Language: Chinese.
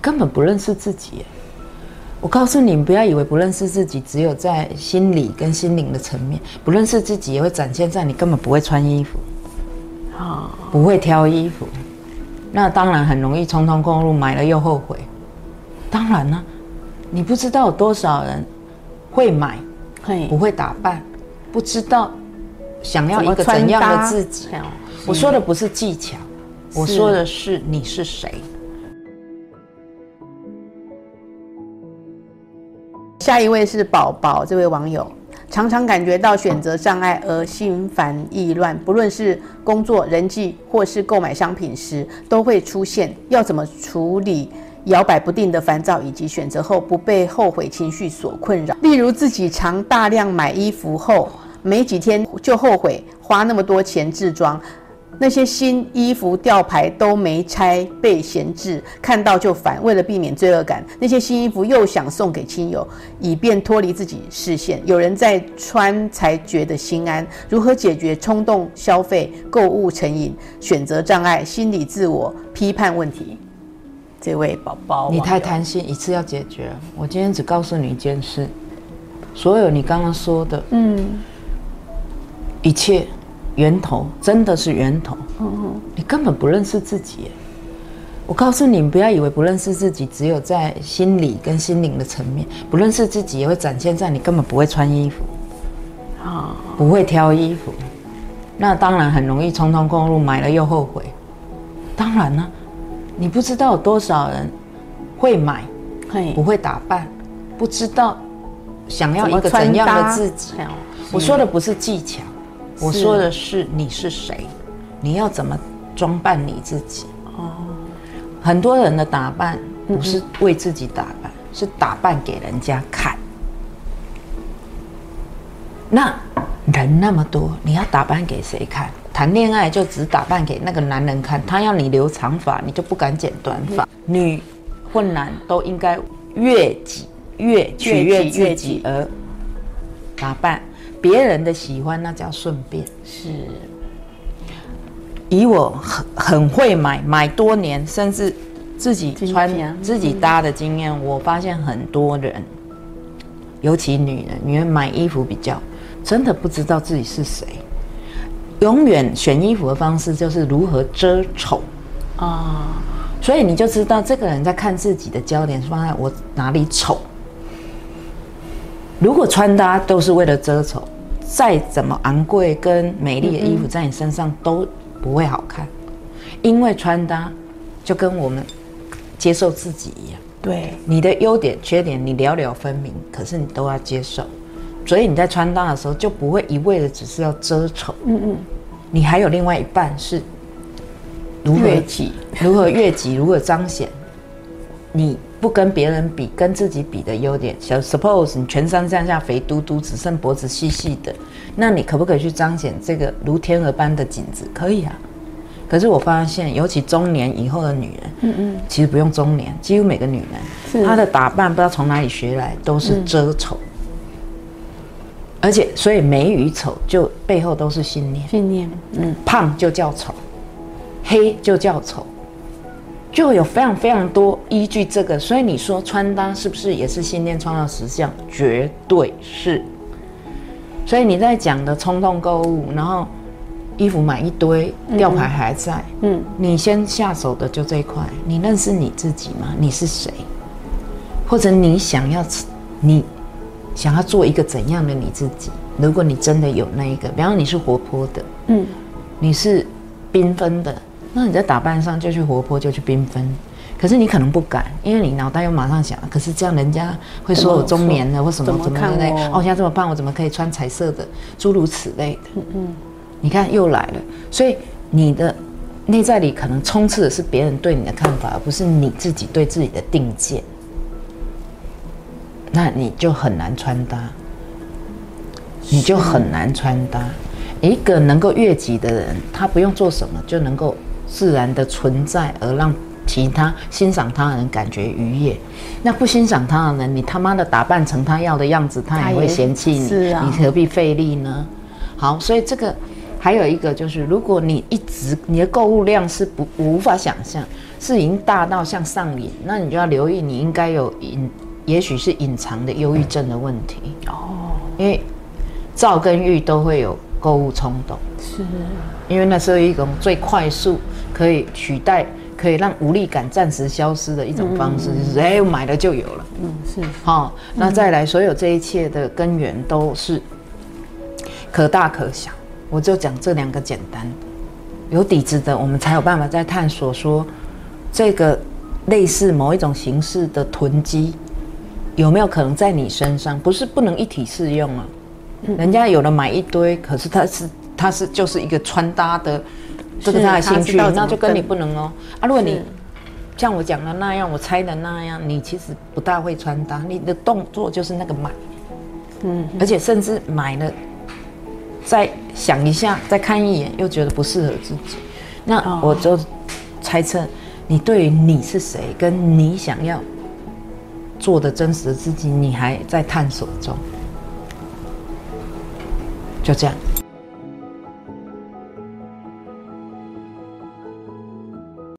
根本不认识自己。我告诉你，不要以为不认识自己只有在心理跟心灵的层面，不认识自己也会展现在你根本不会穿衣服，啊，不会挑衣服，那当然很容易匆匆购入，买了又后悔。当然呢，你不知道有多少人会买，不会打扮，不知道想要一个怎样的自己。我说的不是技巧，我说的是你是谁。下一位是宝宝，这位网友常常感觉到选择障碍而心烦意乱，不论是工作、人际或是购买商品时，都会出现要怎么处理摇摆不定的烦躁，以及选择后不被后悔情绪所困扰。例如自己常大量买衣服后，没几天就后悔花那么多钱置装。那些新衣服吊牌都没拆，被闲置，看到就烦。为了避免罪恶感，那些新衣服又想送给亲友，以便脱离自己视线。有人在穿才觉得心安。如何解决冲动消费、购物成瘾、选择障碍、心理自我批判问题？这位宝宝，你太贪心，一次要解决。我今天只告诉你一件事：所有你刚刚说的，嗯，一切。源头真的是源头，你根本不认识自己。我告诉你，不要以为不认识自己只有在心理跟心灵的层面，不认识自己也会展现在你根本不会穿衣服，啊，不会挑衣服，那当然很容易匆匆过路，买了又后悔。当然呢，你不知道有多少人会买，不会打扮，不知道想要一个怎样的自己。我说的不是技巧。我说的是你是谁，你要怎么装扮你自己？哦，很多人的打扮不是为自己打扮，是打扮给人家看。那人那么多，你要打扮给谁看？谈恋爱就只打扮给那个男人看，他要你留长发，你就不敢剪短发。女或男都应该悦己，悦取悦自己而打扮。别人的喜欢那叫顺便，是。以我很很会买，买多年，甚至自己穿、自己搭的经验，我发现很多人，尤其女人，女人买衣服比较真的不知道自己是谁，永远选衣服的方式就是如何遮丑啊，所以你就知道这个人在看自己的焦点是放在我哪里丑。如果穿搭都是为了遮丑，再怎么昂贵跟美丽的衣服在你身上都不会好看，因为穿搭就跟我们接受自己一样，对。你的优点缺点你了了分明，可是你都要接受，所以你在穿搭的时候就不会一味的只是要遮丑，嗯嗯，你还有另外一半是如何越己，如何越己，如何彰显你。不跟别人比，跟自己比的优点。小 suppose 你全身上下肥嘟嘟，只剩脖子细细的，那你可不可以去彰显这个如天鹅般的颈子？可以啊。可是我发现，尤其中年以后的女人，嗯嗯，其实不用中年，几乎每个女人，她的打扮不知道从哪里学来，都是遮丑。而且，所以美与丑就背后都是信念。信念，嗯，胖就叫丑，黑就叫丑。就有非常非常多依据这个，所以你说穿搭是不是也是信念创造实相？绝对是。所以你在讲的冲动购物，然后衣服买一堆，吊牌还在，嗯，你先下手的就这一块。你认识你自己吗？你是谁？或者你想要你想要做一个怎样的你自己？如果你真的有那一个，比方你是活泼的，嗯，你是缤纷的。那你在打扮上就去活泼，就去缤纷，可是你可能不敢，因为你脑袋又马上想，可是这样人家会说我中年了或什么怎么的嘞？哦，我现在这么胖，我怎么可以穿彩色的？诸如此类的。嗯嗯，你看又来了，所以你的内在里可能充斥的是别人对你的看法，而不是你自己对自己的定见。那你就很难穿搭，你就很难穿搭。一个能够越级的人，他不用做什么就能够。自然的存在，而让其他欣赏他的人感觉愉悦。那不欣赏他的人，你他妈的打扮成他要的样子，他也会嫌弃你。是啊，你何必费力呢？好，所以这个还有一个就是，如果你一直你的购物量是不无法想象，是已经大到像上瘾，那你就要留意，你应该有隐，也许是隐藏的忧郁症的问题哦。因为躁跟郁都会有购物冲动，是因为那是一种最快速可以取代、可以让无力感暂时消失的一种方式，就是哎，我买了就有了。嗯，是好，那再来，所有这一切的根源都是可大可小。我就讲这两个简单，有底子的，我们才有办法在探索说，这个类似某一种形式的囤积，有没有可能在你身上？不是不能一体适用啊。人家有的买一堆，可是他是他是就是一个穿搭的，这个他的兴趣，那就跟你不能哦。啊，如果你像我讲的那样，我猜的那样，你其实不大会穿搭，你的动作就是那个买，嗯，而且甚至买了。再想一下，再看一眼，又觉得不适合自己，那我就猜测，你对于你是谁，跟你想要做的真实的自己，你还在探索中，就这样。